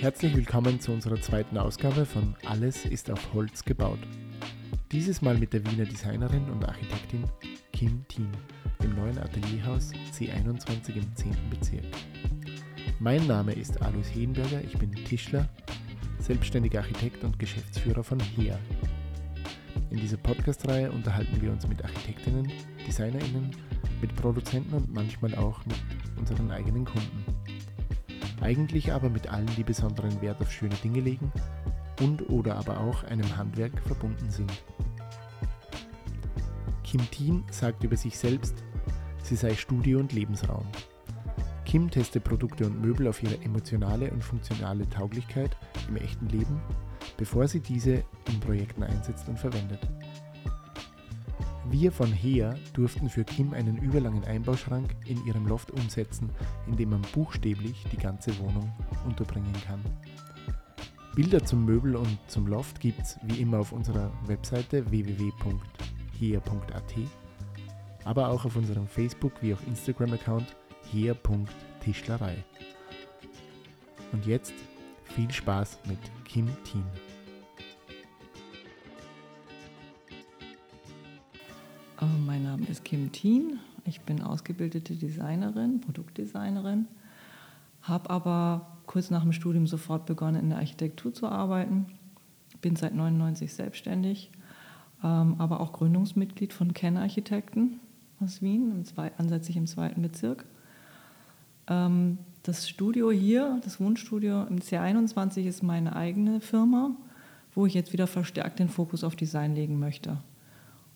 Herzlich willkommen zu unserer zweiten Ausgabe von Alles ist auf Holz gebaut. Dieses Mal mit der Wiener Designerin und Architektin Kim Thien im neuen Atelierhaus C21 im 10. Bezirk. Mein Name ist Alois Hedenberger, ich bin Tischler, selbstständiger Architekt und Geschäftsführer von HEA. In dieser Podcast-Reihe unterhalten wir uns mit Architektinnen, DesignerInnen, mit Produzenten und manchmal auch mit unseren eigenen Kunden. Eigentlich aber mit allen, die besonderen Wert auf schöne Dinge legen und oder aber auch einem Handwerk verbunden sind. Kim Thien sagt über sich selbst, sie sei Studio und Lebensraum. Kim testet Produkte und Möbel auf ihre emotionale und funktionale Tauglichkeit im echten Leben, bevor sie diese in Projekten einsetzt und verwendet. Wir von HEA durften für Kim einen überlangen Einbauschrank in ihrem Loft umsetzen, in dem man buchstäblich die ganze Wohnung unterbringen kann. Bilder zum Möbel und zum Loft gibt's wie immer auf unserer Webseite www.hea.at, aber auch auf unserem Facebook- wie auch Instagram-Account hea.tischlerei. Und jetzt viel Spaß mit Kim Thien. Kim Thien. Ich bin ausgebildete Designerin, Produktdesignerin, habe aber kurz nach dem Studium sofort begonnen, in der Architektur zu arbeiten. Bin seit 99 selbstständig, ähm, aber auch Gründungsmitglied von Ken Architekten aus Wien, ansässig im zweiten Bezirk. Ähm, das Studio hier, das Wohnstudio im C21 ist meine eigene Firma, wo ich jetzt wieder verstärkt den Fokus auf Design legen möchte.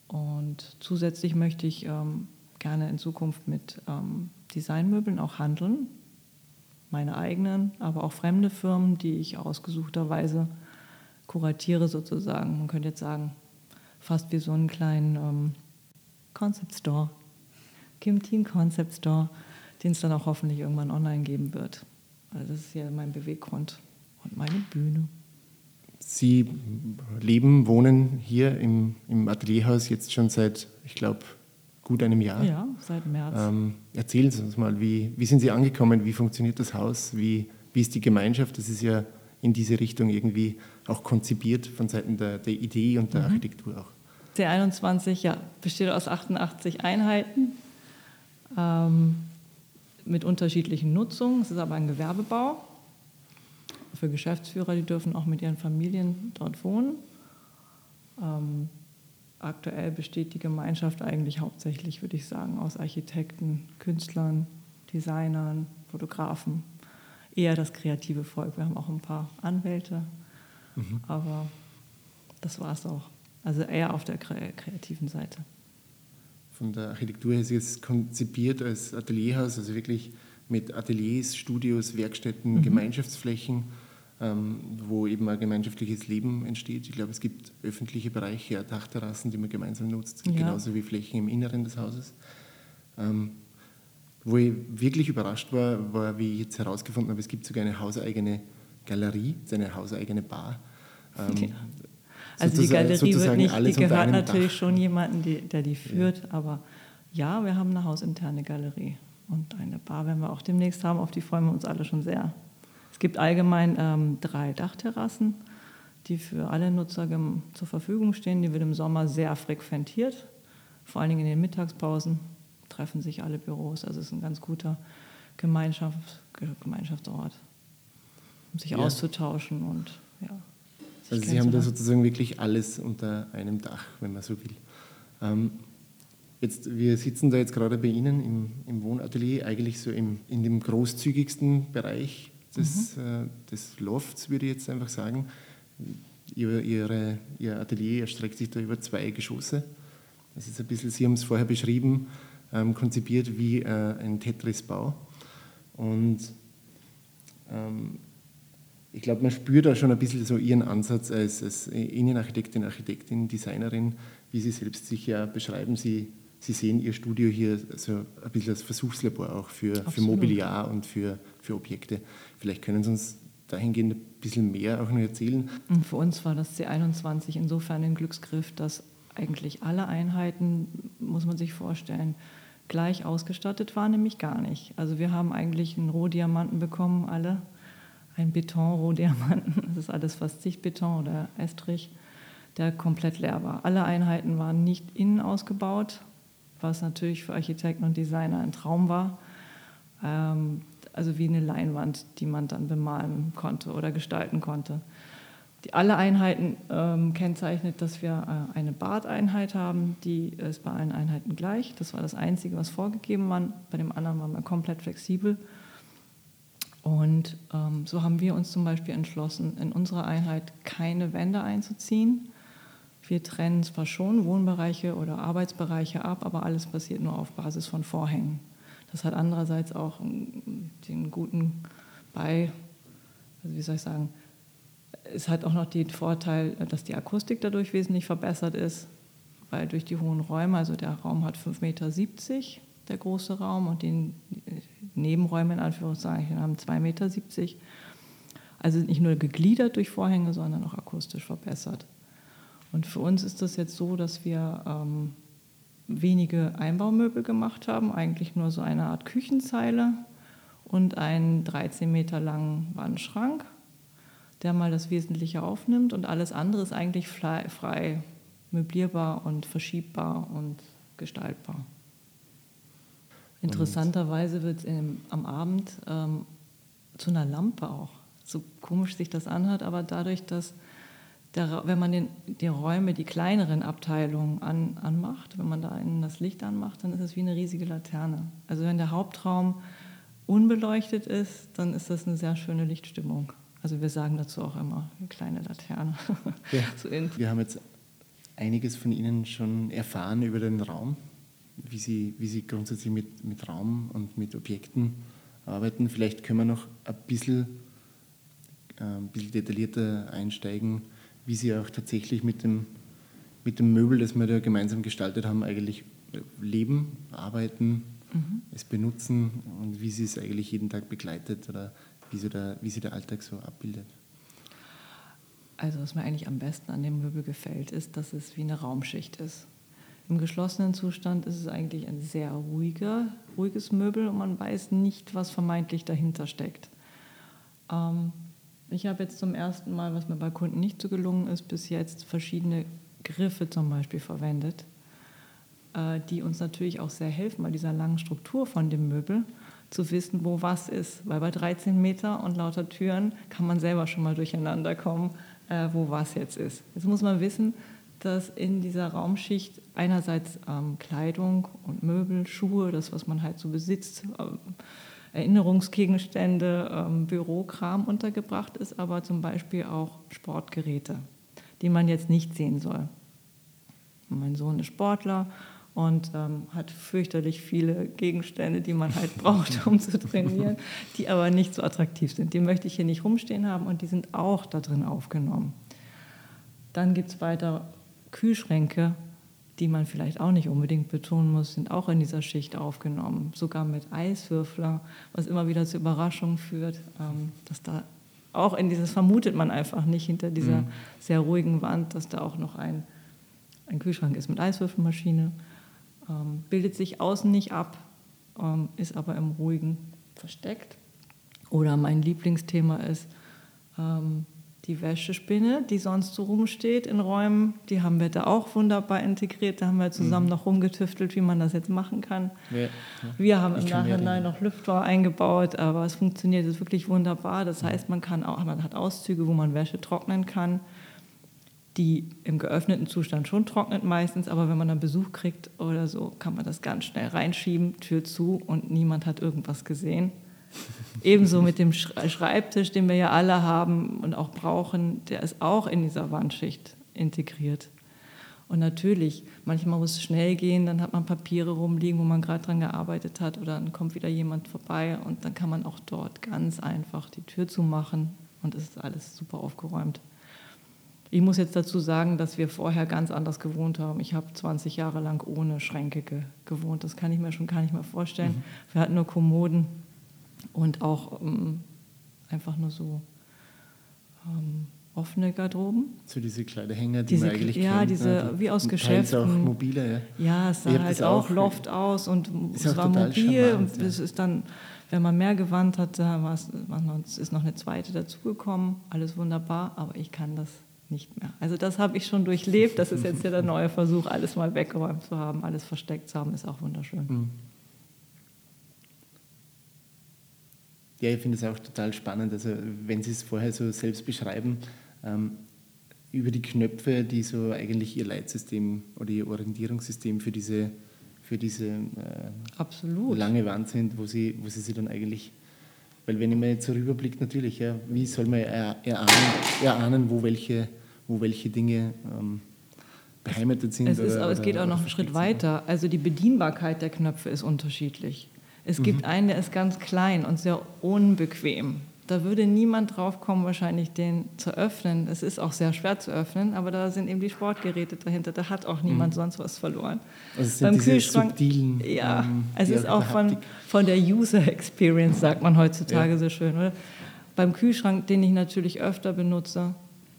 Und zusätzlich möchte ich ähm, gerne in Zukunft mit ähm, Designmöbeln auch handeln. Meine eigenen, aber auch fremde Firmen, die ich ausgesuchterweise kuratiere sozusagen. Man könnte jetzt sagen, fast wie so einen kleinen ähm, Concept Store. Kim Team Concept Store, den es dann auch hoffentlich irgendwann online geben wird. Also das ist ja mein Beweggrund und meine Bühne. Sie leben, wohnen hier im, im Atelierhaus jetzt schon seit, ich glaube, gut einem Jahr. Ja, seit März. Ähm, erzählen Sie uns mal, wie, wie sind Sie angekommen? Wie funktioniert das Haus? Wie, wie ist die Gemeinschaft? Das ist ja in diese Richtung irgendwie auch konzipiert von Seiten der, der Idee und der mhm. Architektur auch. C21 ja, besteht aus 88 Einheiten ähm, mit unterschiedlichen Nutzungen. Es ist aber ein Gewerbebau für Geschäftsführer, die dürfen auch mit ihren Familien dort wohnen. Ähm, aktuell besteht die Gemeinschaft eigentlich hauptsächlich, würde ich sagen, aus Architekten, Künstlern, Designern, Fotografen. Eher das kreative Volk. Wir haben auch ein paar Anwälte, mhm. aber das war es auch. Also eher auf der kreativen Seite. Von der Architektur her ist es konzipiert als Atelierhaus, also wirklich mit Ateliers, Studios, Werkstätten, mhm. Gemeinschaftsflächen wo eben ein gemeinschaftliches Leben entsteht. Ich glaube, es gibt öffentliche Bereiche, Dachterrassen, die man gemeinsam nutzt, ja. genauso wie Flächen im Inneren des Hauses. Ähm, wo ich wirklich überrascht war, war, wie ich jetzt herausgefunden habe, es gibt sogar eine hauseigene Galerie, eine hauseigene Bar. Ähm, ja. Also die Galerie wird nicht, die gehört natürlich Dach. schon jemandem, der die führt, ja. aber ja, wir haben eine hausinterne Galerie und eine Bar werden wir auch demnächst haben, auf die freuen wir uns alle schon sehr. Es gibt allgemein ähm, drei Dachterrassen, die für alle Nutzer zur Verfügung stehen. Die wird im Sommer sehr frequentiert, vor allen Dingen in den Mittagspausen treffen sich alle Büros. Also es ist ein ganz guter Gemeinschaft, Gemeinschaftsort, um sich ja. auszutauschen und ja. Also Sie haben da sozusagen wirklich alles unter einem Dach, wenn man so will. Ähm, jetzt, wir sitzen da jetzt gerade bei Ihnen im, im Wohnatelier, eigentlich so im, in dem großzügigsten Bereich des, mhm. äh, des Lofts, würde ich jetzt einfach sagen. Ihr, ihre, ihr Atelier erstreckt sich da über zwei Geschosse. Das ist ein bisschen, Sie haben es vorher beschrieben, ähm, konzipiert wie äh, ein Tetris-Bau. Und ähm, ich glaube, man spürt da schon ein bisschen so Ihren Ansatz als, als Innenarchitektin, Architektin, Designerin, wie Sie selbst sich ja beschreiben. Sie, Sie sehen Ihr Studio hier so ein bisschen als Versuchslabor auch für, für Mobiliar und für, für Objekte. Vielleicht können Sie uns dahingehend ein bisschen mehr auch noch erzählen. Für uns war das C21 insofern ein Glücksgriff, dass eigentlich alle Einheiten, muss man sich vorstellen, gleich ausgestattet waren, nämlich gar nicht. Also wir haben eigentlich einen Rohdiamanten bekommen, alle. ein Beton-Rohdiamanten, das ist alles fast Sichtbeton oder Estrich, der komplett leer war. Alle Einheiten waren nicht innen ausgebaut, was natürlich für Architekten und Designer ein Traum war. Ähm, also wie eine Leinwand, die man dann bemalen konnte oder gestalten konnte. Die, alle Einheiten ähm, kennzeichnet, dass wir äh, eine Badeinheit haben, die ist bei allen Einheiten gleich. Das war das Einzige, was vorgegeben war. Bei dem anderen waren wir komplett flexibel. Und ähm, so haben wir uns zum Beispiel entschlossen, in unserer Einheit keine Wände einzuziehen. Wir trennen zwar schon Wohnbereiche oder Arbeitsbereiche ab, aber alles passiert nur auf Basis von Vorhängen. Das hat andererseits auch den guten Bei, also wie soll ich sagen, es hat auch noch den Vorteil, dass die Akustik dadurch wesentlich verbessert ist, weil durch die hohen Räume, also der Raum hat 5,70 Meter, der große Raum, und die Nebenräume in Anführungszeichen haben 2,70 Meter. Also nicht nur gegliedert durch Vorhänge, sondern auch akustisch verbessert. Und für uns ist das jetzt so, dass wir ähm, wenige Einbaumöbel gemacht haben, eigentlich nur so eine Art Küchenzeile und einen 13 Meter langen Wandschrank der mal das Wesentliche aufnimmt und alles andere ist eigentlich frei, frei möblierbar und verschiebbar und gestaltbar. Interessanterweise wird es am Abend ähm, zu einer Lampe auch. So komisch sich das anhört, aber dadurch, dass der, wenn man den, die Räume, die kleineren Abteilungen an, anmacht, wenn man da innen das Licht anmacht, dann ist es wie eine riesige Laterne. Also wenn der Hauptraum unbeleuchtet ist, dann ist das eine sehr schöne Lichtstimmung. Also wir sagen dazu auch immer eine kleine Laterne. Ja. so wir haben jetzt einiges von Ihnen schon erfahren über den Raum, wie Sie, wie Sie grundsätzlich mit, mit Raum und mit Objekten arbeiten. Vielleicht können wir noch ein bisschen, äh, ein bisschen detaillierter einsteigen, wie Sie auch tatsächlich mit dem, mit dem Möbel, das wir da gemeinsam gestaltet haben, eigentlich leben, arbeiten, mhm. es benutzen und wie Sie es eigentlich jeden Tag begleitet oder wie, so der, wie sich der Alltag so abbildet? Also was mir eigentlich am besten an dem Möbel gefällt, ist, dass es wie eine Raumschicht ist. Im geschlossenen Zustand ist es eigentlich ein sehr ruhiger, ruhiges Möbel und man weiß nicht, was vermeintlich dahinter steckt. Ähm, ich habe jetzt zum ersten Mal, was mir bei Kunden nicht so gelungen ist, bis jetzt verschiedene Griffe zum Beispiel verwendet, äh, die uns natürlich auch sehr helfen bei dieser langen Struktur von dem Möbel zu wissen, wo was ist. Weil bei 13 Meter und lauter Türen kann man selber schon mal durcheinander kommen, äh, wo was jetzt ist. Jetzt muss man wissen, dass in dieser Raumschicht einerseits ähm, Kleidung und Möbel, Schuhe, das, was man halt so besitzt, ähm, Erinnerungsgegenstände, ähm, Bürokram untergebracht ist, aber zum Beispiel auch Sportgeräte, die man jetzt nicht sehen soll. Mein Sohn ist Sportler und ähm, hat fürchterlich viele Gegenstände, die man halt braucht, um zu trainieren, die aber nicht so attraktiv sind. Die möchte ich hier nicht rumstehen haben und die sind auch da drin aufgenommen. Dann gibt es weiter Kühlschränke, die man vielleicht auch nicht unbedingt betonen muss, sind auch in dieser Schicht aufgenommen, sogar mit Eiswürfler, was immer wieder zu Überraschungen führt, ähm, dass da auch in dieses vermutet man einfach nicht hinter dieser mhm. sehr ruhigen Wand, dass da auch noch ein, ein Kühlschrank ist mit Eiswürfelmaschine ähm, bildet sich außen nicht ab, ähm, ist aber im Ruhigen versteckt. Oder mein Lieblingsthema ist ähm, die Wäschespinne, die sonst so rumsteht in Räumen. Die haben wir da auch wunderbar integriert. Da haben wir zusammen mhm. noch rumgetüftelt, wie man das jetzt machen kann. Ja, ja. Wir haben ich im Nachhinein noch Lüfter eingebaut, aber es funktioniert wirklich wunderbar. Das heißt, man kann auch, man hat Auszüge, wo man Wäsche trocknen kann die im geöffneten Zustand schon trocknet meistens, aber wenn man dann Besuch kriegt oder so, kann man das ganz schnell reinschieben, Tür zu und niemand hat irgendwas gesehen. Ebenso mit dem Schreibtisch, den wir ja alle haben und auch brauchen, der ist auch in dieser Wandschicht integriert. Und natürlich, manchmal muss es schnell gehen, dann hat man Papiere rumliegen, wo man gerade dran gearbeitet hat, oder dann kommt wieder jemand vorbei und dann kann man auch dort ganz einfach die Tür zumachen und es ist alles super aufgeräumt. Ich muss jetzt dazu sagen, dass wir vorher ganz anders gewohnt haben. Ich habe 20 Jahre lang ohne Schränke ge gewohnt. Das kann ich mir schon gar nicht mehr vorstellen. Mhm. Wir hatten nur Kommoden und auch ähm, einfach nur so ähm, offene Garderoben. So diese Kleiderhänger, die diese, man eigentlich Ja, kennt, diese, ne? wie aus Geschäften. Auch mobile, ja. Ja, es sah Ich halt auch, Loft aus und es war mobil charmant, und ja. es ist dann, wenn man mehr Gewand hat, war es ist noch eine zweite dazugekommen, alles wunderbar, aber ich kann das nicht mehr. Also das habe ich schon durchlebt, das ist jetzt ja der neue Versuch, alles mal weggeräumt zu haben, alles versteckt zu haben, ist auch wunderschön. Mhm. Ja, ich finde es auch total spannend. Also, wenn Sie es vorher so selbst beschreiben, ähm, über die Knöpfe, die so eigentlich Ihr Leitsystem oder Ihr Orientierungssystem für diese, für diese äh, lange Wand sind, wo Sie, wo Sie sie dann eigentlich. Weil, wenn ich mir jetzt so rüberblicke, natürlich, ja, wie soll man er- erahnen, erahnen wo, welche, wo welche Dinge ähm, beheimatet sind? Es, ist, oder- es oder- geht auch oder noch einen Schritt weiter. Also die Bedienbarkeit der Knöpfe ist unterschiedlich. Es Mhm. gibt einen, der ist ganz klein und sehr unbequem. Da würde niemand drauf kommen, wahrscheinlich den zu öffnen. Es ist auch sehr schwer zu öffnen, aber da sind eben die Sportgeräte dahinter. Da hat auch niemand sonst was verloren. Also es sind diese subtilen, ja, ähm, es ist auch von, von der User Experience, sagt man heutzutage Ja. so schön, oder? Beim Kühlschrank, den ich natürlich öfter benutze,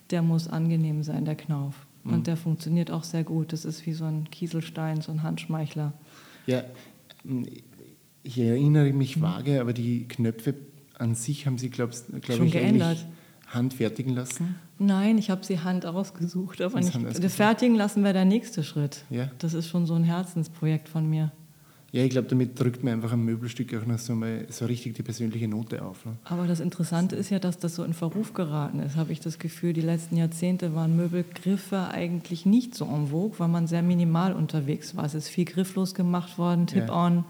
der muss angenehm sein, der Knauf. Mhm. Und der funktioniert auch sehr gut. Das ist wie so ein Kieselstein, so ein Handschmeichler. Ja, ich erinnere mich vage, aber die Knöpfe an sich haben Sie, glaube glaub ich, geändert. handfertigen lassen. Nein, ich habe sie Hand ausgesucht, aber nicht. Ausgesucht. fertigen lassen wäre der nächste Schritt. Ja. Das ist schon so ein Herzensprojekt von mir. Ja, ich glaube, damit drückt man einfach ein Möbelstück auch noch so, mal, so richtig die persönliche Note auf. Ne? Aber das Interessante ist ja, dass das so in Verruf geraten ist, habe ich das Gefühl. Die letzten Jahrzehnte waren Möbelgriffe eigentlich nicht so en vogue, weil man sehr minimal unterwegs war. Es ist viel grifflos gemacht worden, Ja.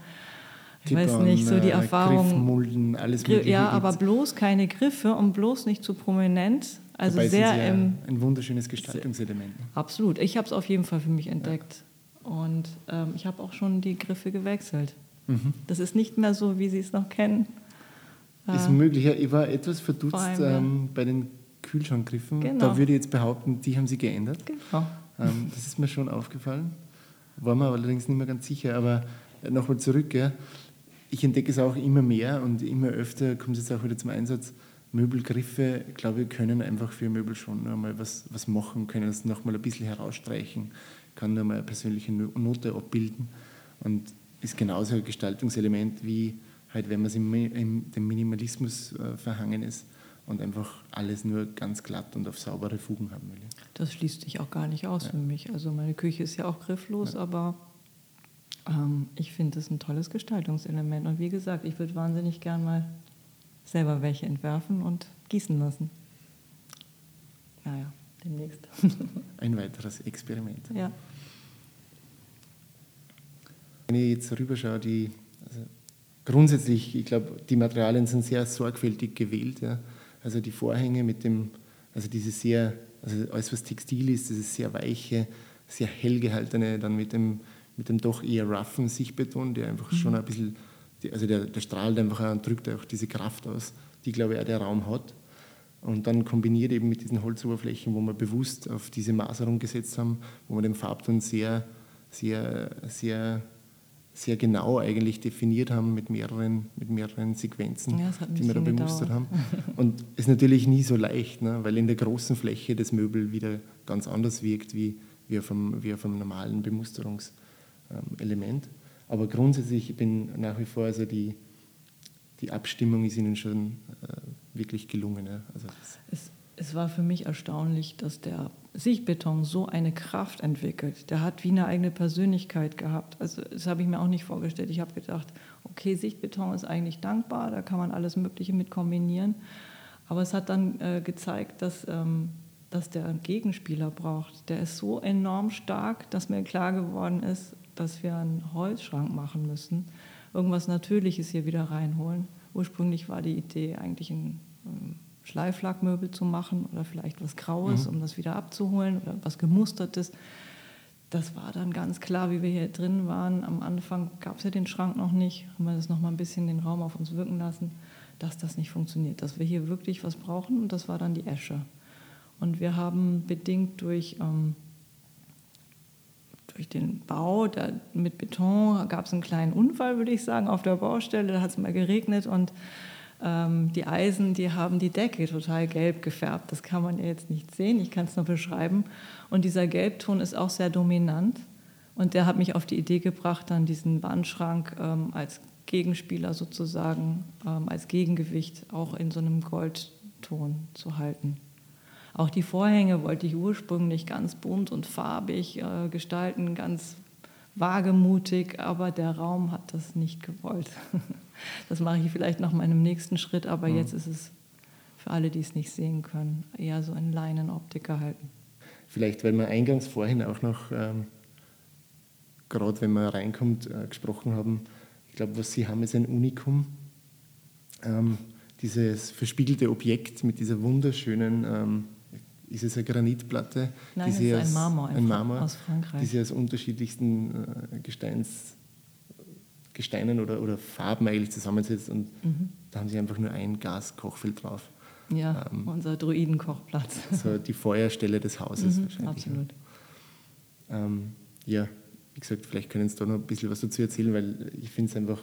Ich weiß nicht, so die äh, Erfahrung. Griffmulden, alles Mögliche. Ja, aber bloß keine Griffe und bloß nicht zu prominent. Also Dabei sehr ja im. ein wunderschönes Gestaltungselement. ne? Absolut. Ich habe es auf jeden Fall für mich entdeckt. Und ähm, ich habe auch schon die Griffe gewechselt. Mhm. Das ist nicht mehr so, wie Sie es noch kennen. Ist Äh, möglich. Ja, ich war etwas verdutzt allem, ja. ähm, bei den Kühlschrankgriffen. Genau. Da würde ich jetzt behaupten, die haben sie geändert. genau. Ähm, das ist mir schon aufgefallen. War mir allerdings nicht mehr ganz sicher. Aber nochmal zurück. Ja. Ich entdecke es auch immer mehr und immer öfter kommt es jetzt auch wieder zum Einsatz. Möbelgriffe, glaube ich, können einfach für Möbel schon noch mal was, was machen, können es noch mal ein bisschen herausstreichen, kann noch mal eine persönliche No- Note abbilden und ist genauso ein Gestaltungselement wie halt, wenn man es im, dem Minimalismus äh, verhangen ist und einfach alles nur ganz glatt und auf saubere Fugen haben will. Das schließt sich auch gar nicht aus für mich. Also meine Küche ist ja auch grifflos, aber ähm, ich finde es ein tolles Gestaltungselement. Und wie gesagt, ich würde wahnsinnig gern mal selber welche entwerfen und gießen lassen. Naja, demnächst. Ein weiteres Experiment. ja. Wenn ich jetzt rüberschaue, die, also grundsätzlich, ich glaube, die Materialien sind sehr sorgfältig gewählt. Ja. Also die Vorhänge mit dem, also diese sehr, also alles was Textil ist, dieses sehr weiche, sehr hell gehaltene, dann mit dem, mit dem doch eher roughen Sichtbeton, der einfach schon ein bisschen, also der, der strahlt einfach und drückt auch diese Kraft aus, die, glaube ich, auch der Raum hat. Und dann kombiniert eben mit diesen Holzoberflächen, wo wir bewusst auf diese Maserung gesetzt haben, wo wir den Farbton sehr, sehr, sehr, sehr genau eigentlich definiert haben mit mehreren, mit mehreren Sequenzen, Ja, es die wir da bemustert haben. Und ist natürlich nie so leicht, ne? weil in der großen Fläche das Möbel wieder ganz anders wirkt wie, wie, auf, einem, wie auf einem normalen Bemusterungselement. Aber grundsätzlich ich bin nach wie vor, also die, die Abstimmung ist ihnen schon äh, wirklich gelungen. Ja? Also Es, es war für mich erstaunlich, dass der Sichtbeton so eine Kraft entwickelt. Der hat wie eine eigene Persönlichkeit gehabt. Also das habe ich mir auch nicht vorgestellt. Ich habe gedacht, okay, Sichtbeton ist eigentlich dankbar, da kann man alles Mögliche mit kombinieren. Aber es hat dann äh, gezeigt, dass, ähm, dass der einen Gegenspieler braucht. Der ist so enorm stark, dass mir klar geworden ist, dass wir einen Holzschrank machen müssen. Irgendwas Natürliches hier wieder reinholen. Ursprünglich war die Idee eigentlich ein ähm, Schleiflackmöbel zu machen oder vielleicht was Graues, um das wieder abzuholen oder was Gemustertes. Das war dann ganz klar, wie wir hier drin waren. Am Anfang gab es ja den Schrank noch nicht, haben wir das noch mal ein bisschen den Raum auf uns wirken lassen, dass das nicht funktioniert, dass wir hier wirklich was brauchen und das war dann die Esche. Und wir haben bedingt durch, ähm, durch den Bau der, mit Beton gab es einen kleinen Unfall, würde ich sagen, auf der Baustelle. Da hat es mal geregnet und ähm, die Eisen, die haben die Decke total gelb gefärbt. Das kann man ja jetzt nicht sehen, ich kann es nur beschreiben. Und dieser Gelbton ist auch sehr dominant. Und der hat mich auf die Idee gebracht, dann diesen Wandschrank ähm, als Gegenspieler sozusagen, ähm, als Gegengewicht auch in so einem Goldton zu halten. Auch die Vorhänge wollte ich ursprünglich ganz bunt und farbig äh, gestalten, ganz wagemutig, aber der Raum hat das nicht gewollt. Das mache ich vielleicht noch mal in einem nächsten Schritt, aber mhm. jetzt ist es für alle, die es nicht sehen können, eher so in Leinenoptik gehalten. Vielleicht, weil wir eingangs vorhin auch noch, ähm, gerade wenn man reinkommt, äh, gesprochen haben, ich glaube, was Sie haben, ist ein Unikum. Ähm, dieses verspiegelte Objekt mit dieser wunderschönen ähm, ist es eine Granitplatte? Nein, es ist ein Marmor, ein Marmor aus Frankreich. Die sie aus unterschiedlichsten äh, Gesteins, Gesteinen oder, oder Farben eigentlich zusammensetzt und mhm. da haben sie einfach nur ein Gaskochfeld drauf. Ja, ähm, unser Druidenkochplatz. So die Feuerstelle des Hauses mhm, wahrscheinlich. Absolut. Ähm, ja, wie gesagt, vielleicht können Sie da noch ein bisschen was dazu erzählen, weil ich finde es einfach,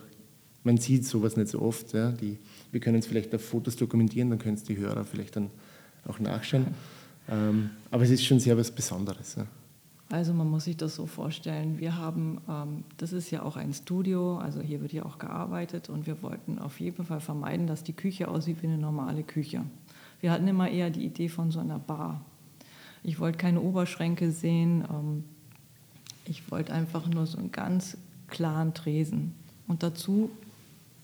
man sieht sowas nicht so oft. Ja? Die, wir können es vielleicht auf Fotos dokumentieren, dann können es die Hörer vielleicht dann auch nachschauen. Ähm, aber es ist schon sehr was Besonderes. Ja. Also man muss sich das so vorstellen, wir haben, ähm, das ist ja auch ein Studio, also hier wird ja auch gearbeitet und wir wollten auf jeden Fall vermeiden, dass die Küche aussieht wie eine normale Küche. Wir hatten immer eher die Idee von so einer Bar. Ich wollte keine Oberschränke sehen, ähm, ich wollte einfach nur so einen ganz klaren Tresen und dazu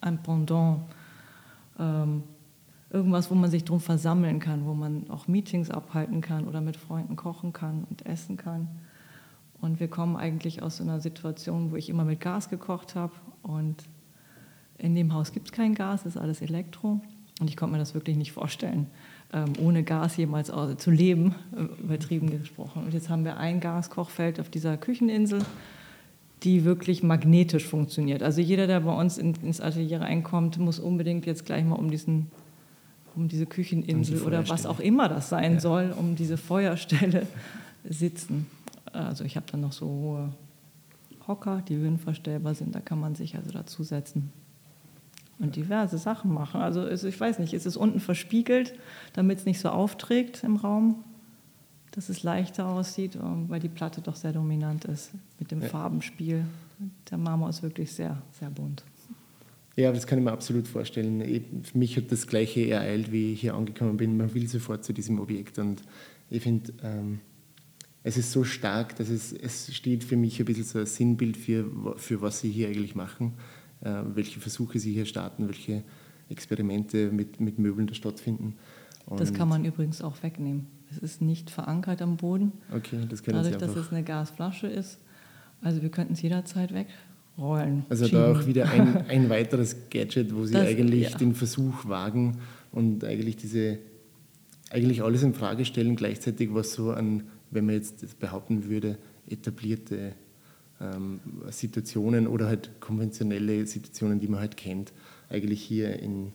ein Pendant. Ähm, irgendwas, wo man sich drum versammeln kann, wo man auch Meetings abhalten kann oder mit Freunden kochen kann und essen kann. Und wir kommen eigentlich aus einer Situation, wo ich immer mit Gas gekocht habe und in dem Haus gibt es kein Gas, ist alles Elektro. Und ich konnte mir das wirklich nicht vorstellen, ähm, ohne Gas jemals zu leben, äh, übertrieben gesprochen. Und jetzt haben wir ein Gaskochfeld auf dieser Kücheninsel, die wirklich magnetisch funktioniert. Also jeder, der bei uns ins Atelier reinkommt, muss unbedingt jetzt gleich mal um diesen um diese Kücheninsel oder was auch immer das sein ja. soll, um diese Feuerstelle sitzen. Also ich habe dann noch so hohe Hocker, die höhenverstellbar sind, da kann man sich also dazusetzen und diverse Sachen machen. Also ich weiß nicht, ist es unten verspiegelt, damit es nicht so aufträgt im Raum, dass es leichter aussieht, ähm, weil die Platte doch sehr dominant ist mit dem. Farbenspiel. Der Marmor ist wirklich sehr, sehr bunt. Ja, das kann ich mir absolut vorstellen. Für mich hat das Gleiche ereilt, wie ich hier angekommen bin. Man will sofort zu diesem Objekt. Und ich finde, ähm, es ist so stark, dass es, es steht für mich ein bisschen so ein Sinnbild für, für was Sie hier eigentlich machen, äh, welche Versuche Sie hier starten, welche Experimente mit, mit Möbeln da stattfinden. Und das kann man übrigens auch wegnehmen. Es ist nicht verankert am Boden. Okay, das können Dadurch, Sie dass es eine Gasflasche ist. Also wir könnten es jederzeit weg rollen. Also schieben. da auch wieder ein, ein weiteres Gadget, wo Sie das, eigentlich ja. den Versuch wagen und eigentlich diese eigentlich alles in Frage stellen, gleichzeitig was so an, wenn man jetzt behaupten würde, etablierte ähm, Situationen oder halt konventionelle Situationen, die man halt kennt, eigentlich hier in,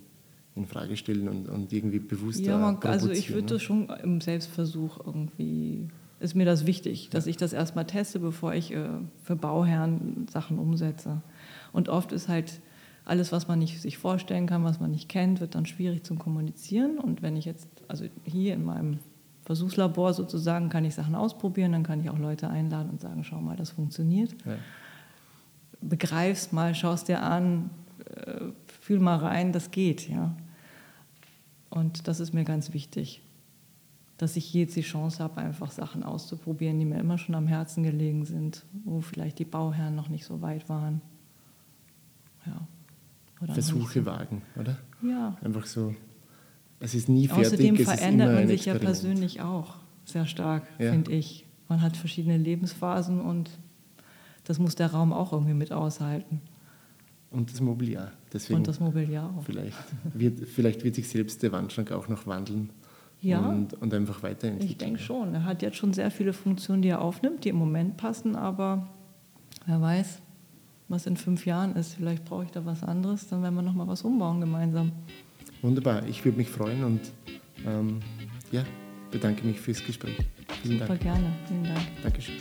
in Frage stellen und, und irgendwie bewusst Ja, man, also ich würde ne? das schon im Selbstversuch irgendwie ist mir das wichtig, dass ich das erstmal teste, bevor ich äh, für Bauherren Sachen umsetze. Und oft ist halt alles, was man nicht sich vorstellen kann, was man nicht kennt, wird dann schwierig zum Kommunizieren. Und wenn ich jetzt, also hier in meinem Versuchslabor sozusagen, kann ich Sachen ausprobieren, dann kann ich auch Leute einladen und sagen, schau mal, das funktioniert. Ja. Begreifst mal, schaust dir an, äh, fühl mal rein, das geht, ja. Und das ist mir ganz wichtig dass ich jetzt die Chance habe, einfach Sachen auszuprobieren, die mir immer schon am Herzen gelegen sind, wo vielleicht die Bauherren noch nicht so weit waren. Ja. Versuche so. wagen, oder? Ja. Einfach so. Es ist nie fertig. Außerdem verändert man sich ja persönlich auch sehr stark, ja. finde ich. Man hat verschiedene Lebensphasen und das muss der Raum auch irgendwie mit aushalten. Und das Mobiliar. Deswegen und das Mobiliar auch. Vielleicht wird, vielleicht wird sich selbst der Wandschrank auch noch wandeln ja, und, und einfach weiterentwickeln. Ich denke schon. Er hat jetzt schon sehr viele Funktionen, die er aufnimmt, die im Moment passen, aber wer weiß, was in fünf Jahren ist. Vielleicht brauche ich da was anderes, dann werden wir noch mal was umbauen gemeinsam. Wunderbar, ich würde mich freuen und ähm, ja, bedanke mich fürs Gespräch. Vielen Dank. Super gerne, vielen Dank. Dankeschön.